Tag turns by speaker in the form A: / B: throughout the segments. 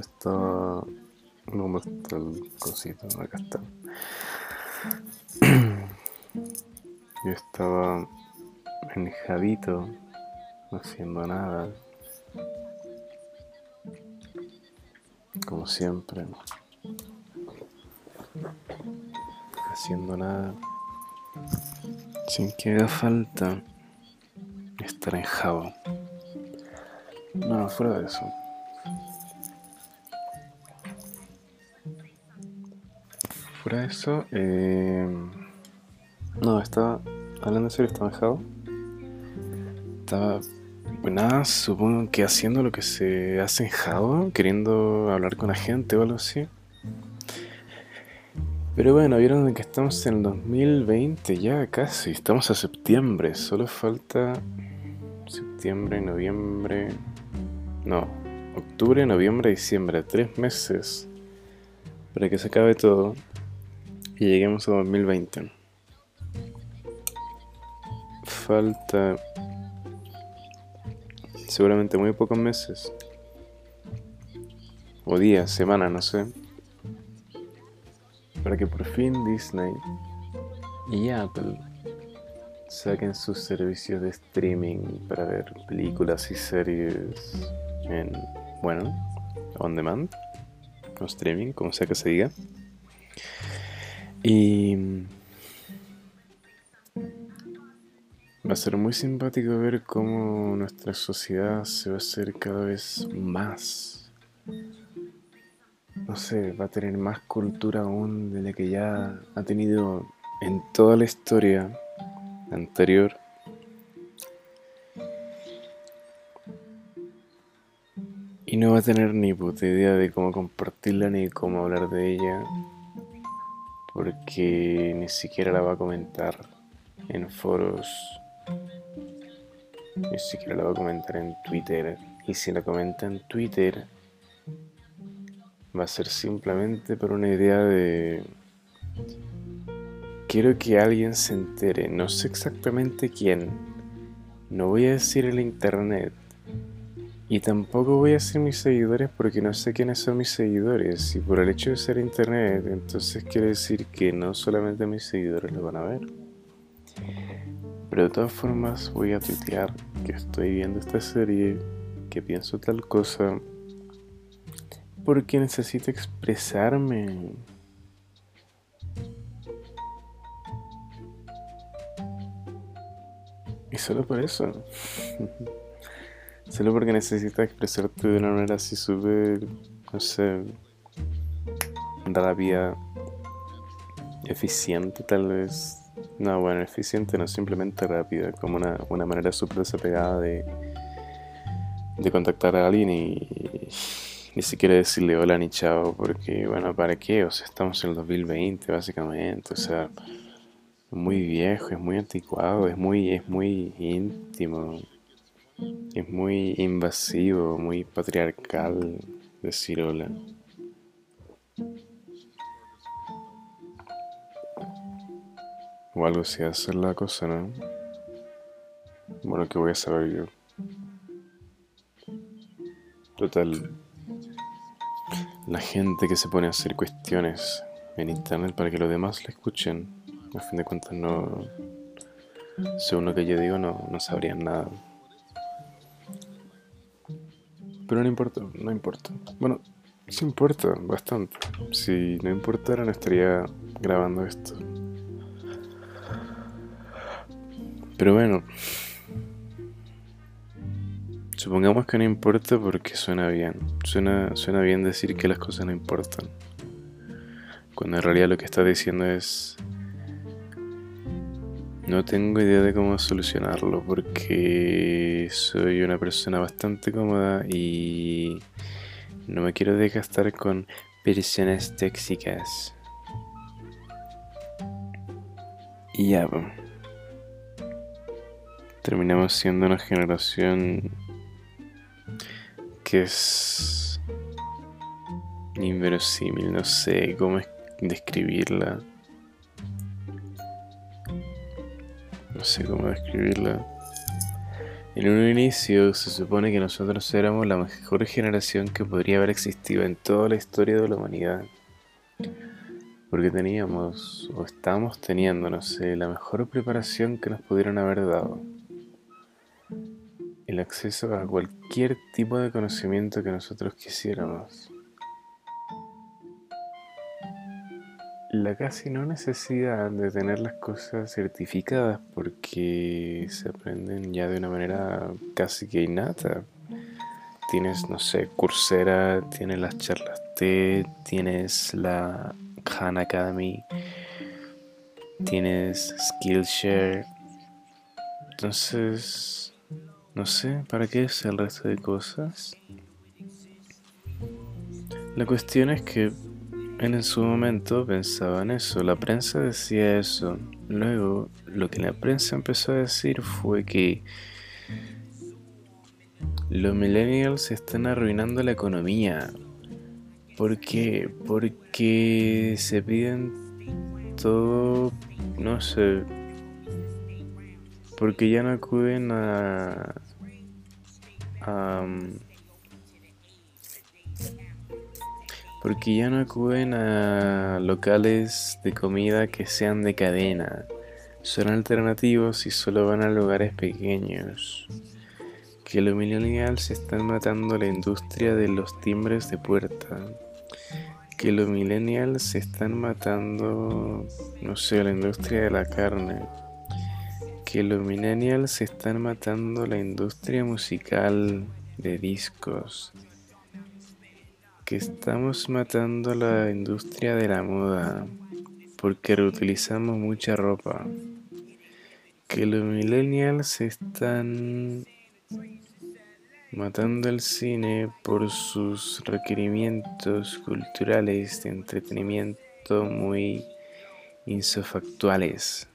A: estaba. No me está el cosito, acá está. Yo estaba en Javito, no haciendo nada. Como siempre. Haciendo nada. Sin que haga falta estar en Java. No, fuera de eso. Eso, eh, no, estaba hablando en serio, estaba en Java. Estaba, pues nada, supongo que haciendo lo que se hace en Java, queriendo hablar con la gente o algo así. Pero bueno, vieron que estamos en el 2020 ya casi, estamos a septiembre, solo falta septiembre, noviembre, no, octubre, noviembre, diciembre, tres meses para que se acabe todo y lleguemos a 2020. Falta seguramente muy pocos meses o días, semanas, no sé, para que por fin Disney y Apple saquen sus servicios de streaming para ver películas y series en, bueno, on demand, o streaming, como sea que se diga. Y va a ser muy simpático ver cómo nuestra sociedad se va a hacer cada vez más. No sé, va a tener más cultura aún de la que ya ha tenido en toda la historia anterior. Y no va a tener ni puta idea de cómo compartirla ni cómo hablar de ella. Porque ni siquiera la va a comentar en foros. Ni siquiera la va a comentar en Twitter. Y si la comenta en Twitter, va a ser simplemente por una idea de quiero que alguien se entere, no sé exactamente quién, no voy a decir el internet y tampoco voy a decir mis seguidores porque no sé quiénes son mis seguidores y por el hecho de ser internet entonces quiere decir que no solamente mis seguidores lo van a ver. Pero de todas formas voy a tuitear que estoy viendo esta serie, que pienso tal cosa, porque necesito expresarme. Y solo por eso. solo porque necesitas expresarte de una manera así súper, no sé, rápida, eficiente tal vez. No, bueno, eficiente no, simplemente rápida, como una, una manera súper desapegada de, de contactar a alguien y ni siquiera decirle hola ni chao, porque bueno, ¿para qué? O sea, estamos en el 2020 básicamente, o sea muy viejo, es muy anticuado, es muy, es muy íntimo, es muy invasivo, muy patriarcal decir hola. O algo así hacer la cosa, ¿no? Bueno, que voy a saber yo. Total. La gente que se pone a hacer cuestiones en internet para que los demás la escuchen a fin de cuentas no, según lo que yo digo, no, no sabrían nada. Pero no importa, no importa. Bueno, sí importa bastante. Si no importara, no estaría grabando esto. Pero bueno, supongamos que no importa porque suena bien. Suena, suena bien decir que las cosas no importan. Cuando en realidad lo que está diciendo es no tengo idea de cómo solucionarlo porque soy una persona bastante cómoda y no me quiero desgastar con personas tóxicas. Y ya, terminamos siendo una generación que es inverosímil, no sé cómo describirla. No sé cómo describirla. En un inicio se supone que nosotros éramos la mejor generación que podría haber existido en toda la historia de la humanidad. Porque teníamos, o estamos teniendo, no sé, la mejor preparación que nos pudieron haber dado. El acceso a cualquier tipo de conocimiento que nosotros quisiéramos. La casi no necesidad de tener las cosas certificadas porque se aprenden ya de una manera casi que innata. Tienes, no sé, Coursera, tienes las charlas TED, tienes la Khan Academy, tienes Skillshare. Entonces, no sé, ¿para qué es el resto de cosas? La cuestión es que en su momento pensaba en eso, la prensa decía eso. Luego, lo que la prensa empezó a decir fue que los millennials están arruinando la economía. ¿Por qué? Porque se piden todo, no sé, porque ya no acuden a, a porque ya no acuden a locales de comida que sean de cadena. Son alternativos y solo van a lugares pequeños. Que los millennials están matando la industria de los timbres de puerta. Que los millennials están matando, no sé, la industria de la carne. Que los millennials están matando la industria musical de discos que estamos matando la industria de la moda porque reutilizamos mucha ropa. Que los millennials están matando el cine por sus requerimientos culturales de entretenimiento muy insofactuales.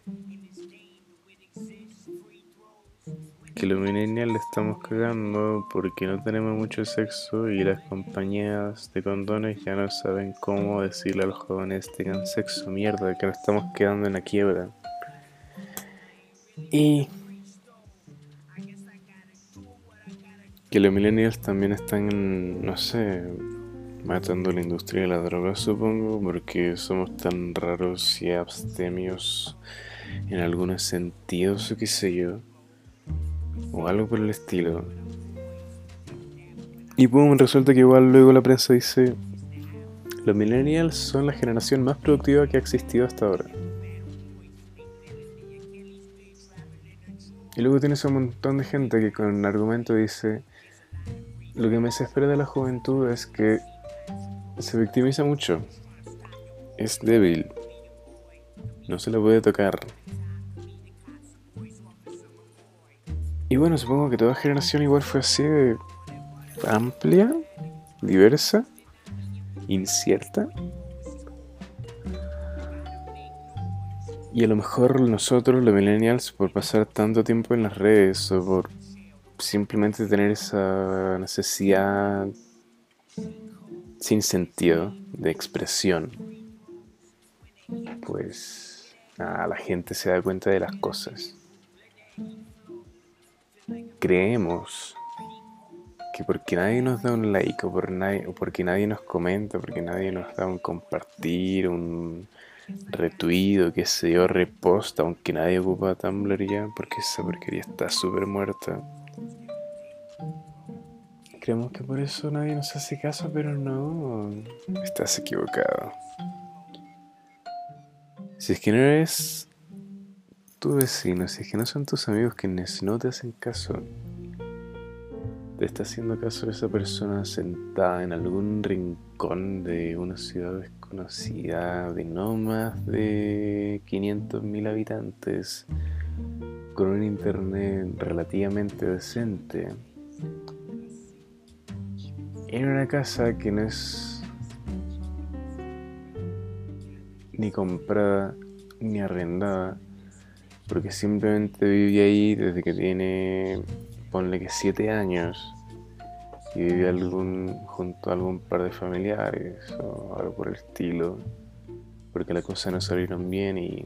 A: Que los millennials le estamos cagando porque no tenemos mucho sexo y las compañías de condones ya no saben cómo decirle a los jóvenes tengan sexo, mierda, que nos estamos quedando en la quiebra. Y que los millennials también están, no sé, matando la industria de la droga, supongo, porque somos tan raros y abstemios en algunos sentidos, o qué sé yo o algo por el estilo. Y pum, resulta que igual luego la prensa dice, los millennials son la generación más productiva que ha existido hasta ahora. Y luego tienes un montón de gente que con argumento dice, lo que me desespera de la juventud es que se victimiza mucho, es débil, no se le puede tocar, Y bueno, supongo que toda generación igual fue así de amplia, diversa, incierta. Y a lo mejor nosotros, los millennials, por pasar tanto tiempo en las redes o por simplemente tener esa necesidad sin sentido de expresión, pues la gente se da cuenta de las cosas creemos que porque nadie nos da un like o, por nadie, o porque nadie nos comenta, porque nadie nos da un compartir, un retuido, que se yo, reposta, aunque nadie ocupa Tumblr ya, porque esa porquería está súper muerta. Creemos que por eso nadie nos hace caso, pero no, estás equivocado. Si es que no eres tu vecino, si es que no son tus amigos quienes no te hacen caso, te está haciendo caso esa persona sentada en algún rincón de una ciudad desconocida de no más de 500.000 habitantes, con un internet relativamente decente, en una casa que no es ni comprada ni arrendada, porque simplemente vive ahí desde que tiene, ponle que siete años, y vive algún, junto a algún par de familiares o algo por el estilo, porque las cosas no salieron bien y,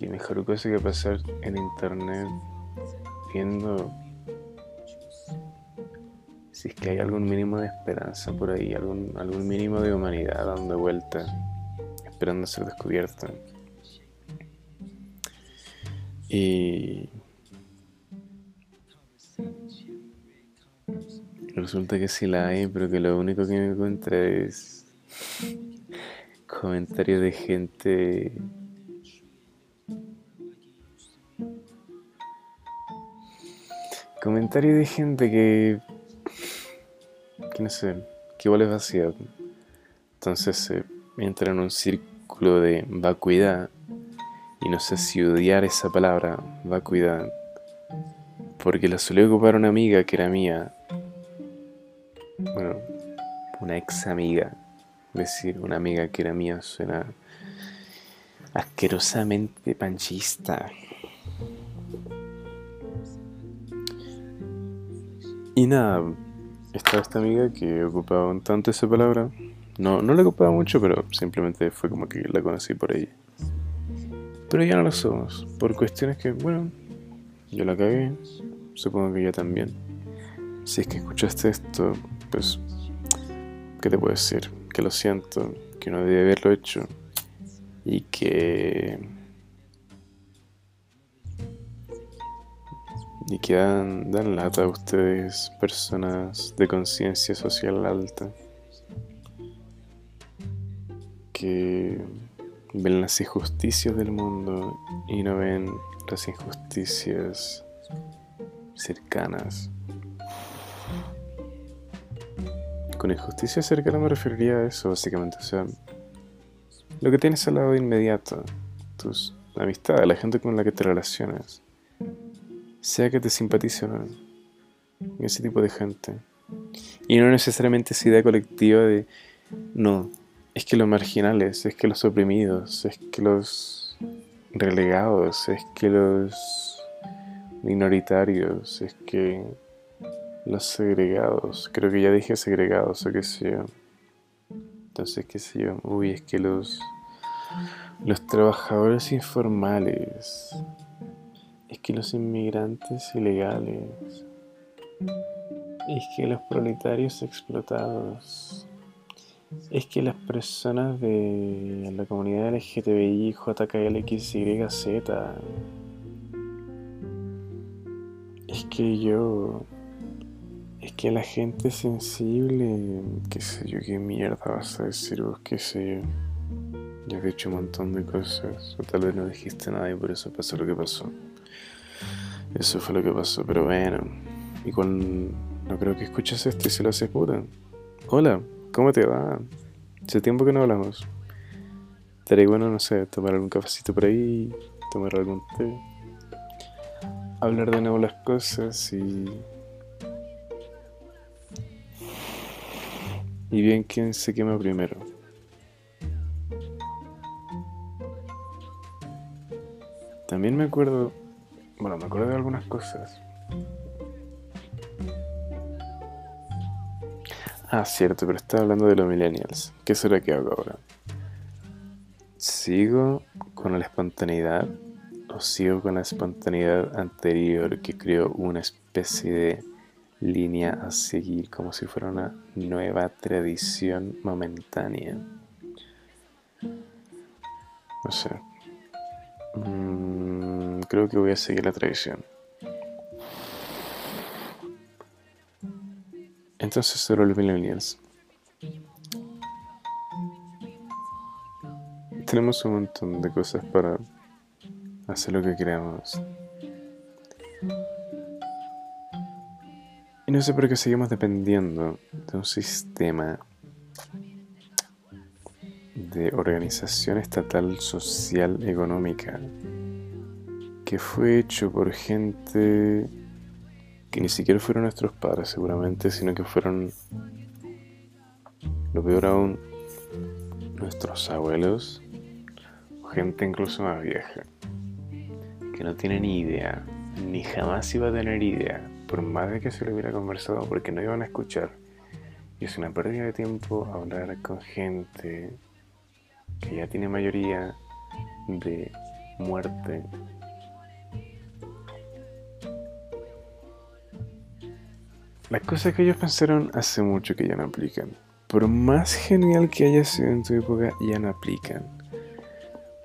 A: y mejor cosa que pasar en internet viendo si es que hay algún mínimo de esperanza por ahí, algún, algún mínimo de humanidad dando vuelta, esperando ser descubierta. Y resulta que sí la hay, pero que lo único que me encuentra es comentarios de gente comentarios de gente que que no sé que igual es vacía entonces se entra en un círculo de vacuidad y no sé si odiar esa palabra vacuidad porque la solía ocupar una amiga que era mía bueno una ex amiga decir una amiga que era mía suena asquerosamente panchista. Y nada, estaba esta amiga que ocupaba un tanto esa palabra. No, no la ocupaba mucho, pero simplemente fue como que la conocí por ahí. Pero ya no lo somos, por cuestiones que, bueno, yo la cagué, supongo que ella también. Si es que escuchaste esto, pues, ¿qué te puedo decir? Que lo siento, que no debí haberlo hecho y que y que dan, dan lata a ustedes, personas de conciencia social alta, que ven las injusticias del mundo y no ven las injusticias cercanas. Con injusticia cercana me referiría a eso, básicamente. O sea, lo que tienes al lado inmediato, tus amistades, la gente con la que te relacionas, sea que te simpatice o no, ese tipo de gente. Y no necesariamente esa idea colectiva de, no, es que los marginales, es que los oprimidos, es que los relegados, es que los minoritarios, es que los segregados, creo que ya dije segregados o qué sé yo. Entonces, qué sé yo, uy, es que los, los trabajadores informales, es que los inmigrantes ilegales, es que los proletarios explotados, es que las personas de la comunidad LGTBI, JKLXYZ, es que yo es que la gente sensible, qué sé yo, qué mierda vas a decir vos, qué sé yo. Ya he hecho un montón de cosas, o tal vez no dijiste nada y por eso pasó lo que pasó. Eso fue lo que pasó, pero bueno. Y con... No creo que escuches esto y se lo haces puta. Hola, ¿cómo te va? Hace tiempo que no hablamos. Estaría bueno, no sé, tomar algún cafecito por ahí, tomar algún té. Hablar de nuevo las cosas y y bien quién se quema primero. También me acuerdo, bueno, me acuerdo de algunas cosas. Ah, cierto, pero estaba hablando de los millennials. ¿Qué será que hago ahora? ¿Sigo con la espontaneidad o sigo con la espontaneidad anterior que creó una especie de línea a seguir como si fuera una nueva tradición momentánea. No sé. Mm, creo que voy a seguir la tradición. Entonces, sobre los millennials. Tenemos un montón de cosas para hacer lo que queramos. Y no sé por qué seguimos dependiendo de un sistema de organización estatal social económica que fue hecho por gente que ni siquiera fueron nuestros padres seguramente, sino que fueron, lo peor aún, nuestros abuelos, gente incluso más vieja, que no tiene ni idea, ni jamás iba a tener idea por más de que se lo hubiera conversado, porque no iban a escuchar. Y es una pérdida de tiempo hablar con gente que ya tiene mayoría de muerte. Las cosas que ellos pensaron hace mucho que ya no aplican. Por más genial que haya sido en tu época, ya no aplican.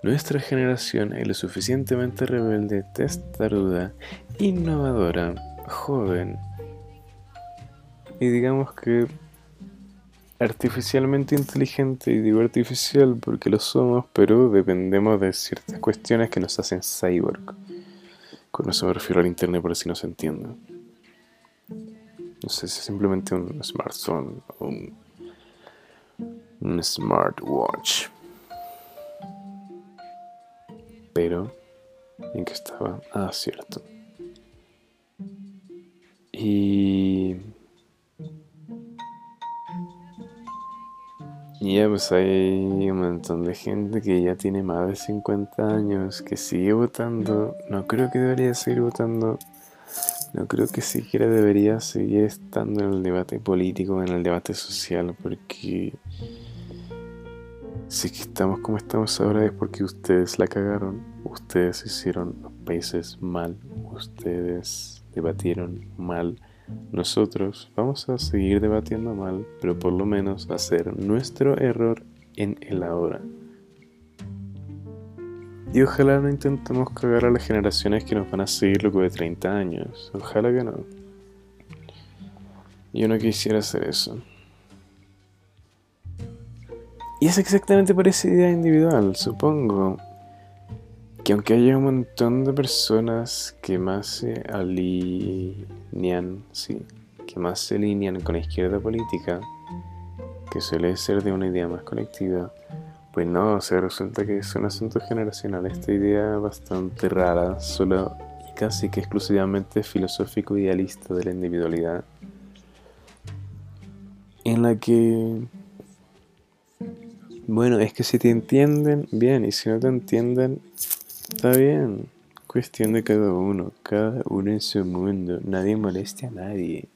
A: Nuestra generación es lo suficientemente rebelde, testaruda, innovadora, joven y digamos que artificialmente inteligente, y digo artificial porque lo somos, pero dependemos de ciertas cuestiones que nos hacen cyborg. Con eso me refiero al internet por así no se entienda. No sé si simplemente un smartphone o un, un smartwatch. Pero, ¿en qué estaba? Ah, cierto. Y Y ya pues hay un montón de gente que ya tiene más de 50 años, que sigue votando. No creo que debería seguir votando. No creo que siquiera debería seguir estando en el debate político, en el debate social, porque si estamos como estamos ahora es porque ustedes la cagaron, ustedes hicieron los países mal, ustedes debatieron mal nosotros vamos a seguir debatiendo mal, pero por lo menos ser nuestro error en el ahora. Y ojalá no intentemos cagar a las generaciones que nos van a seguir luego de 30 años. Ojalá que no. Yo no quisiera hacer eso. Y es exactamente por esa idea individual, supongo que aunque haya un montón de personas que más se alinean, sí, que más se alinean con la izquierda política, que suele ser de una idea más colectiva, pues no, o sea, resulta que es un asunto generacional, esta idea bastante rara, solo y casi que exclusivamente filosófico idealista de la individualidad, en la que bueno, es que si te entienden, bien, y si no te entienden, Está bien. Cuestión de cada uno. Cada uno en su mundo. Nadie moleste a nadie.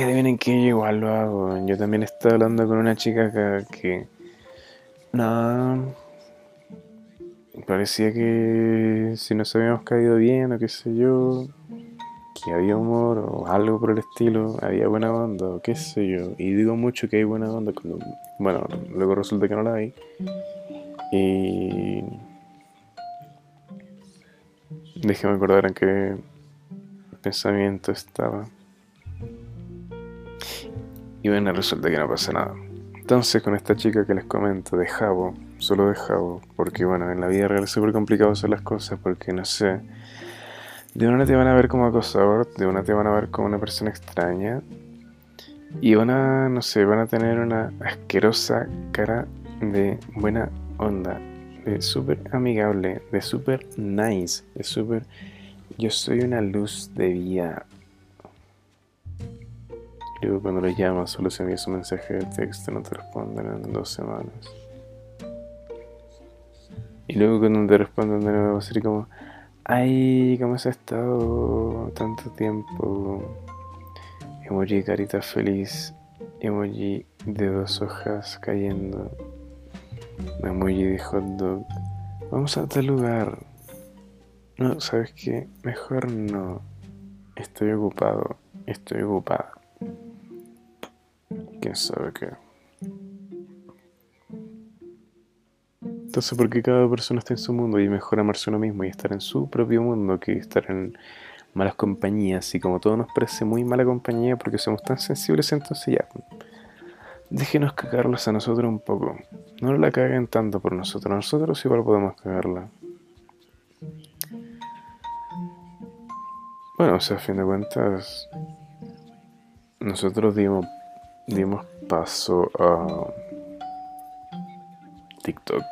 A: Y adivinen que yo igual lo hago. Yo también estaba hablando con una chica acá que. No. Parecía que si nos habíamos caído bien o qué sé yo. Que había humor o algo por el estilo. Había buena onda o qué sé yo. Y digo mucho que hay buena onda. Cuando, bueno, luego resulta que no la hay. Y. Déjeme acordar en qué pensamiento estaba. Y bueno, resulta que no pasa nada. Entonces, con esta chica que les comento, de Jabo, solo de Jabo, porque bueno, en la vida real es súper complicado hacer las cosas, porque no sé. De una te van a ver como acosador, de una te van a ver como una persona extraña, y van a, no sé, van a tener una asquerosa cara de buena onda, de súper amigable, de súper nice, de súper... Yo soy una luz de vida. Luego cuando lo llamas solo se envía su mensaje de texto, no te responden en dos semanas. Y luego cuando te responden de nuevo, así como, ay, ¿cómo has estado tanto tiempo? Emoji carita feliz, emoji de dos hojas cayendo. Emoji de hot dog. Vamos a tal lugar. No, ¿sabes qué? Mejor no. Estoy ocupado. Estoy ocupada. ¿Quién sabe qué? Entonces, porque cada persona está en su mundo y mejor amarse uno mismo y estar en su propio mundo que estar en malas compañías. Y como todo nos parece muy mala compañía porque somos tan sensibles, entonces ya déjenos cagarlos a nosotros un poco. No la caguen tanto por nosotros, nosotros igual podemos cagarla. Bueno, o sea, a fin de cuentas, nosotros dimos, dimos paso a TikTok.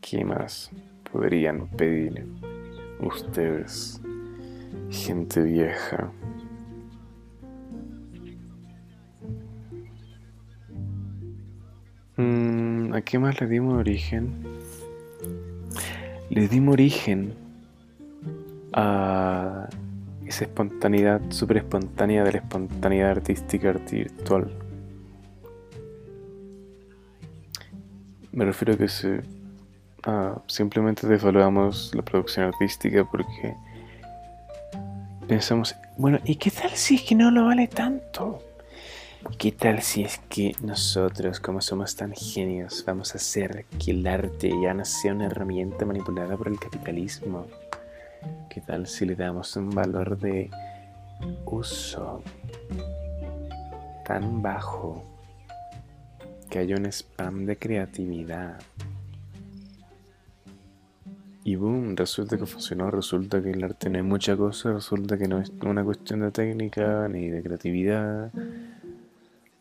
A: ¿Qué más podrían pedir ustedes, gente vieja? ¿A qué más le dimos origen? Le dimos origen a esa espontaneidad súper espontánea de la espontaneidad artística virtual. Me refiero a que simplemente devaluamos la producción artística porque pensamos, bueno, ¿y qué tal si es que no lo vale tanto? ¿Qué tal si es que nosotros, como somos tan genios, vamos a hacer que el arte ya no sea una herramienta manipulada por el capitalismo? ¿Qué tal si le damos un valor de uso tan bajo que haya un spam de creatividad? Y boom, resulta que funcionó, resulta que el arte no es mucha cosa, resulta que no es una cuestión de técnica ni de creatividad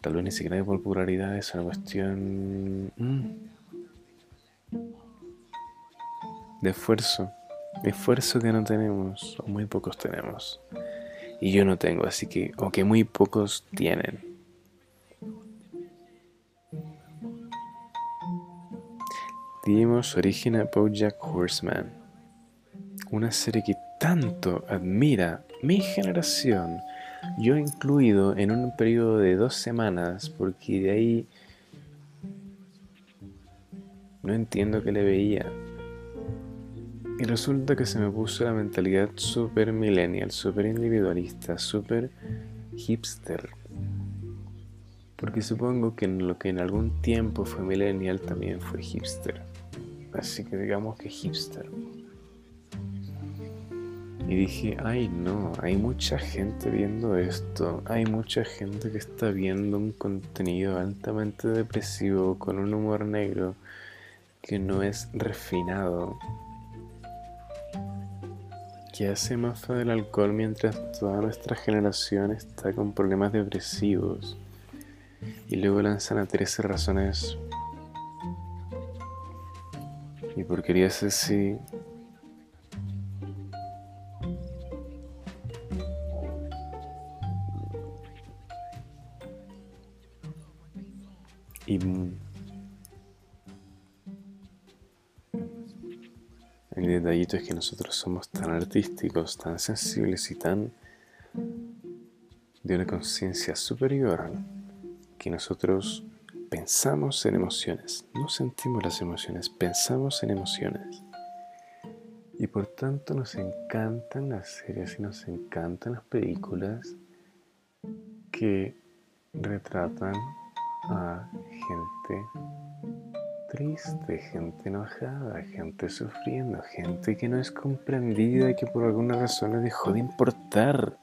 A: Tal vez ni siquiera de popularidad, es una cuestión mm, de esfuerzo. Esfuerzo que no tenemos, o muy pocos tenemos. Y yo no tengo, así que, o que muy pocos tienen. Dimos origen a Bojack Horseman, una serie que tanto admira mi generación yo incluido en un periodo de dos semanas, porque de ahí no entiendo qué le veía. Y resulta que se me puso la mentalidad super millennial, super individualista, super hipster. Porque supongo que en lo que en algún tiempo fue millennial también fue hipster. Así que digamos que hipster. Y dije, ay no, hay mucha gente viendo esto, hay mucha gente que está viendo un contenido altamente depresivo con un humor negro que no es refinado, que hace más del alcohol mientras toda nuestra generación está con problemas depresivos. Y luego lanzan a 13 razones y porquerías así el detallito es que nosotros somos tan artísticos, tan sensibles y tan de una conciencia superior que nosotros pensamos en emociones, no sentimos las emociones, pensamos en emociones. Y por tanto nos encantan las series y nos encantan las películas que retratan a gente triste, gente enojada, gente sufriendo, gente que no es comprendida y que por alguna razón le dejó de importar.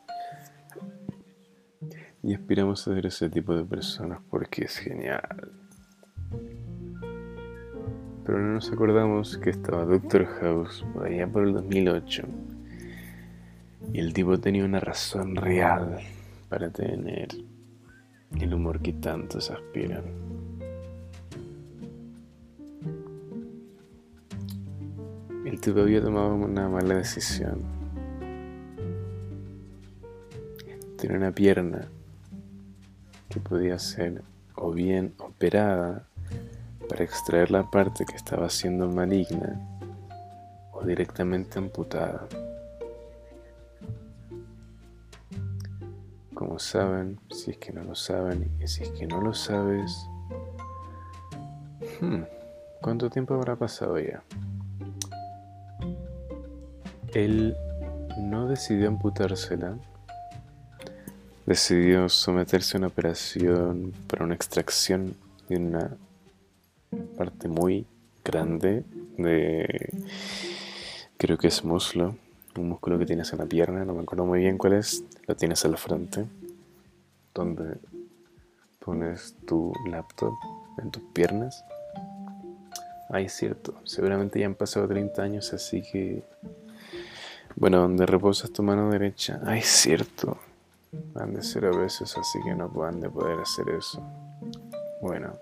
A: Y aspiramos a ser ese tipo de personas porque es genial. Pero no nos acordamos que estaba Doctor House por allá por el 2008. Y el tipo tenía una razón real para tener el humor que tantos aspiran. El tipo había tomado una mala decisión. Tenía una pierna que podía ser o bien operada para extraer la parte que estaba siendo maligna o directamente amputada. Como saben, si es que no lo saben y si es que no lo sabes, hmm, ¿cuánto tiempo habrá pasado ya? Él no decidió amputársela, decidió someterse a una operación para una extracción de una parte muy grande de, creo que es muslo, un músculo que tienes en la pierna, no me acuerdo muy bien cuál es, lo tienes al frente, donde pones tu laptop en tus piernas. Ay, es cierto, seguramente ya han pasado 30 años, así que... Bueno, donde reposas tu mano derecha. Ay, es cierto. Han de ser veces, así que no puedan de poder hacer eso. Bueno,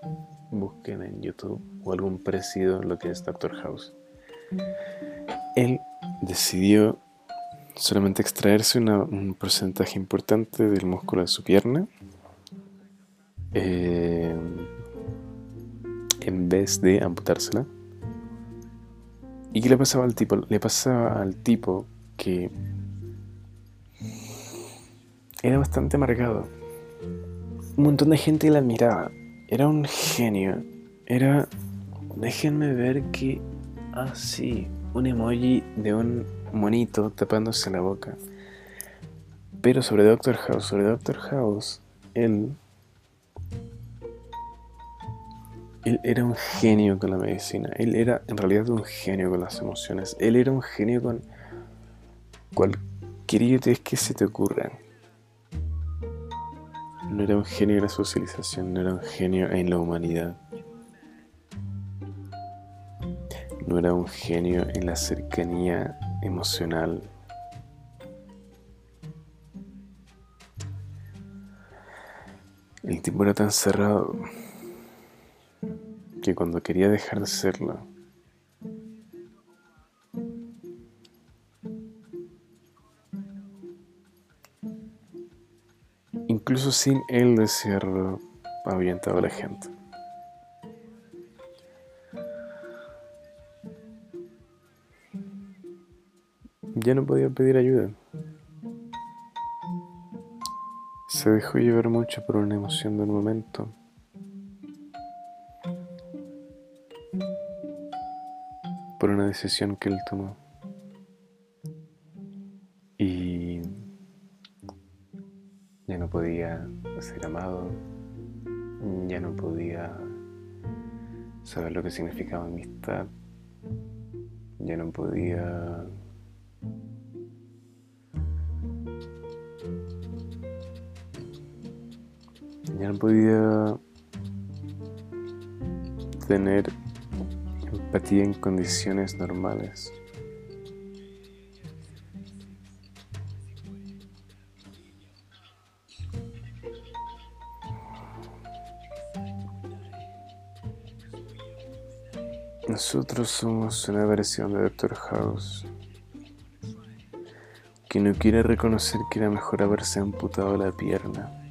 A: busquen en YouTube o algún parecido lo que es Doctor House. Él decidió solamente extraerse un porcentaje importante del músculo de su pierna eh, en vez de amputársela. ¿Y qué le pasaba al tipo? Le pasaba al tipo que era bastante amargado. Un montón de gente le admiraba. Era un genio. Era... Déjenme ver que Ah, sí, un emoji de un monito tapándose la boca. Pero sobre Doctor House, sobre Doctor House, él. Él era un genio con la medicina. Él era en realidad un genio con las emociones. Él era un genio con cualquier idiotez que se te ocurra. No era un genio en la socialización, no era un genio en la humanidad. No era un genio en la cercanía emocional. El tipo era tan cerrado que cuando quería dejar de serlo, incluso sin él desearlo, ahuyentaba a la gente. Ya no podía pedir ayuda. Se dejó llevar mucho por una emoción del momento. Por una decisión que él tomó. Podía ser amado, ya no podía saber lo que significaba amistad, ya no podía ya no podía tener empatía en condiciones normales. Nosotros somos una versión de Doctor House que no quiere reconocer que era mejor haberse amputado la pierna.